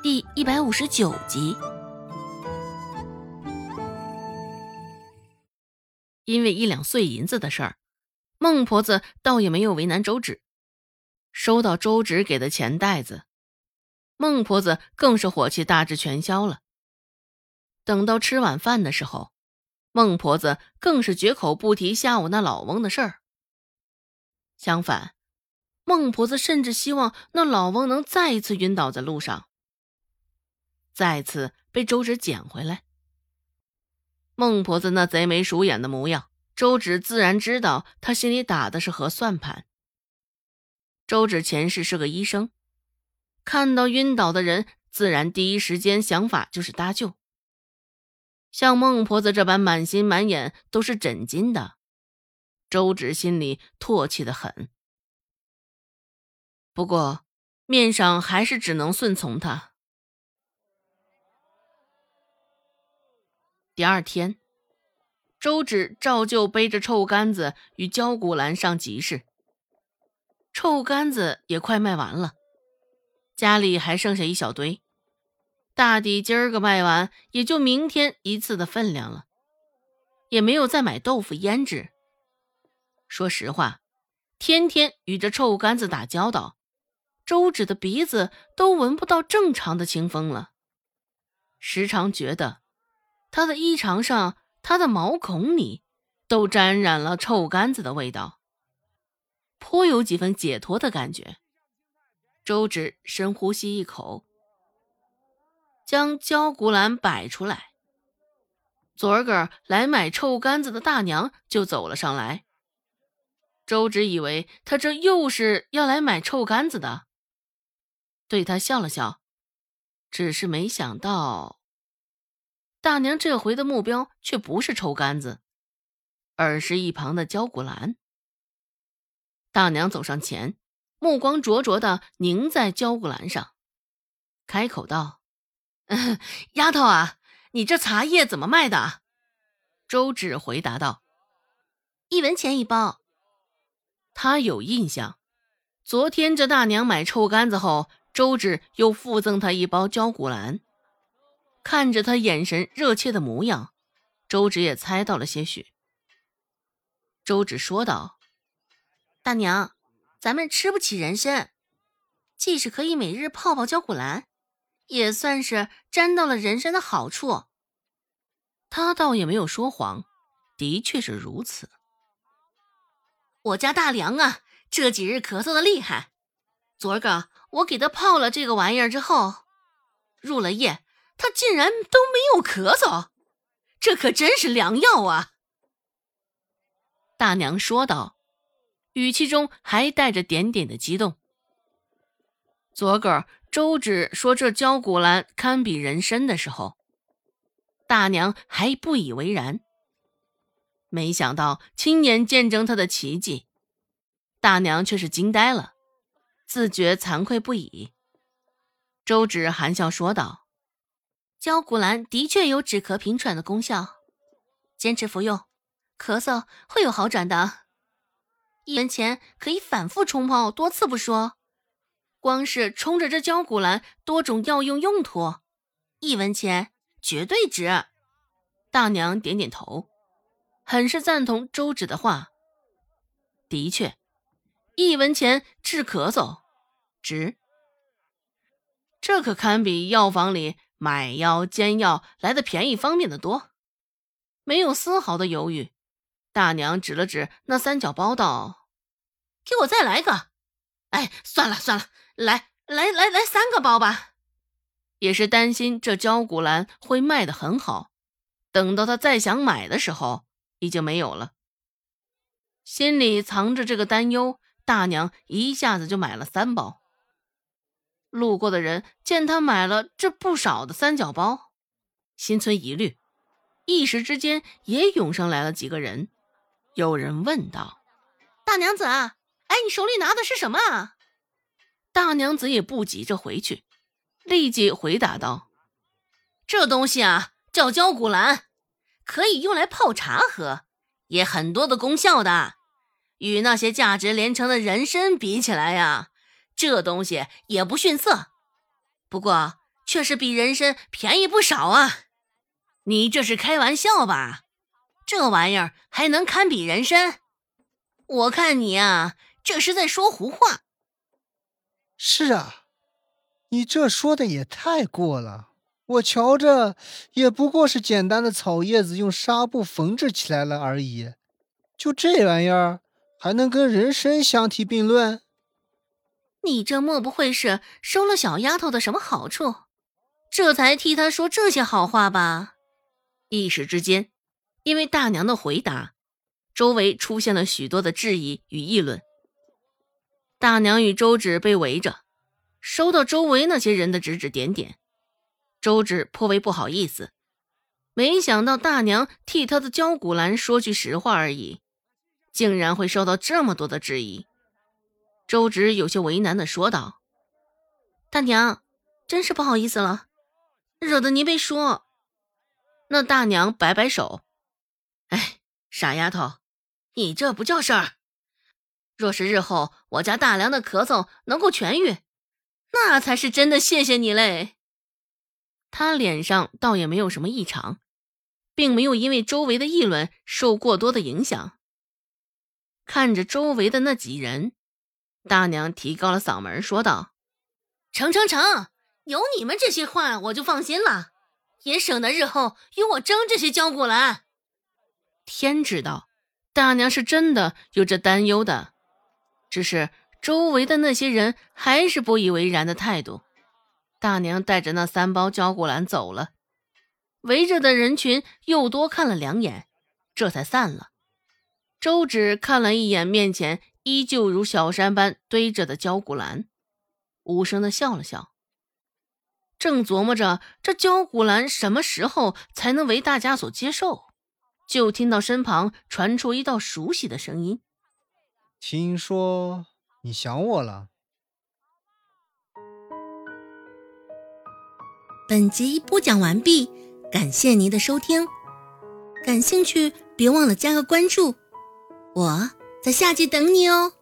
第一百五十九集。因为一两碎银子的事儿，孟婆子倒也没有为难周芷。收到周芷给的钱袋子，孟婆子更是火气大致全消了。等到吃晚饭的时候，孟婆子更是绝口不提下午那老翁的事儿。相反，孟婆子甚至希望那老翁能再一次晕倒在路上，再次被周芷捡回来。孟婆子那贼眉鼠眼的模样，周芷自然知道，他心里打的是何算盘。周芷前世是个医生，看到晕倒的人，自然第一时间想法就是搭救。像孟婆子这般满心满眼都是枕巾的，周芷心里唾弃的很。不过面上还是只能顺从他。第二天，周芷照旧背着臭干子与焦古兰上集市。臭干子也快卖完了，家里还剩下一小堆，大抵今儿个卖完，也就明天一次的分量了，也没有再买豆腐腌制。说实话，天天与这臭干子打交道，周芷的鼻子都闻不到正常的清风了，时常觉得。他的衣裳上，他的毛孔里，都沾染了臭干子的味道，颇有几分解脱的感觉。周芷深呼吸一口，将焦古兰摆出来。昨儿个来买臭干子的大娘就走了上来。周芷以为他这又是要来买臭干子的，对他笑了笑，只是没想到。大娘这回的目标却不是抽杆子，而是一旁的焦古兰。大娘走上前，目光灼灼的凝在焦古兰上，开口道：“丫头啊，你这茶叶怎么卖的？”周芷回答道：“一文钱一包。”他有印象，昨天这大娘买臭干子后，周芷又附赠他一包焦古兰。看着他眼神热切的模样，周芷也猜到了些许。周芷说道：“大娘，咱们吃不起人参，既是可以每日泡泡焦骨兰，也算是沾到了人参的好处。”他倒也没有说谎，的确是如此。我家大梁啊，这几日咳嗽的厉害，昨儿个我给他泡了这个玩意儿之后，入了夜。他竟然都没有咳嗽，这可真是良药啊！大娘说道，语气中还带着点点的激动。昨个儿周芷说这焦古兰堪比人参的时候，大娘还不以为然。没想到亲眼见证他的奇迹，大娘却是惊呆了，自觉惭愧不已。周芷含笑说道。焦骨兰的确有止咳平喘的功效，坚持服用，咳嗽会有好转的。一文钱可以反复冲泡多次不说，光是冲着这焦骨兰多种药用用途，一文钱绝对值。大娘点点头，很是赞同周芷的话。的确，一文钱治咳嗽值，这可堪比药房里。买药煎药来的便宜方便的多，没有丝毫的犹豫。大娘指了指那三角包道：“给我再来个。”哎，算了算了，来来来来三个包吧。也是担心这焦骨兰会卖的很好，等到他再想买的时候，已经没有了。心里藏着这个担忧，大娘一下子就买了三包。路过的人见他买了这不少的三角包，心存疑虑，一时之间也涌上来了几个人。有人问道：“大娘子，哎，你手里拿的是什么？”大娘子也不急着回去，立即回答道：“这东西啊，叫焦骨兰，可以用来泡茶喝，也很多的功效的。与那些价值连城的人参比起来呀。”这东西也不逊色，不过却是比人参便宜不少啊！你这是开玩笑吧？这玩意儿还能堪比人参？我看你啊，这是在说胡话。是啊，你这说的也太过了。我瞧着也不过是简单的草叶子用纱布缝制起来了而已，就这玩意儿还能跟人参相提并论？你这莫不会是收了小丫头的什么好处，这才替她说这些好话吧？一时之间，因为大娘的回答，周围出现了许多的质疑与议论。大娘与周芷被围着，收到周围那些人的指指点点，周芷颇为不好意思。没想到大娘替她的焦古兰说句实话而已，竟然会受到这么多的质疑。周芷有些为难的说道：“大娘，真是不好意思了，惹得您被说。”那大娘摆摆手：“哎，傻丫头，你这不叫事儿。若是日后我家大梁的咳嗽能够痊愈，那才是真的谢谢你嘞。”他脸上倒也没有什么异常，并没有因为周围的议论受过多的影响。看着周围的那几人。大娘提高了嗓门说道：“成成成，有你们这些话，我就放心了，也省得日后与我争这些焦骨兰。天知道，大娘是真的有这担忧的，只是周围的那些人还是不以为然的态度。大娘带着那三包焦骨兰走了，围着的人群又多看了两眼，这才散了。周芷看了一眼面前。依旧如小山般堆着的焦骨兰，无声的笑了笑。正琢磨着这焦骨兰什么时候才能为大家所接受，就听到身旁传出一道熟悉的声音：“听说你想我了。”本集播讲完毕，感谢您的收听。感兴趣，别忘了加个关注，我。在下集等你哦。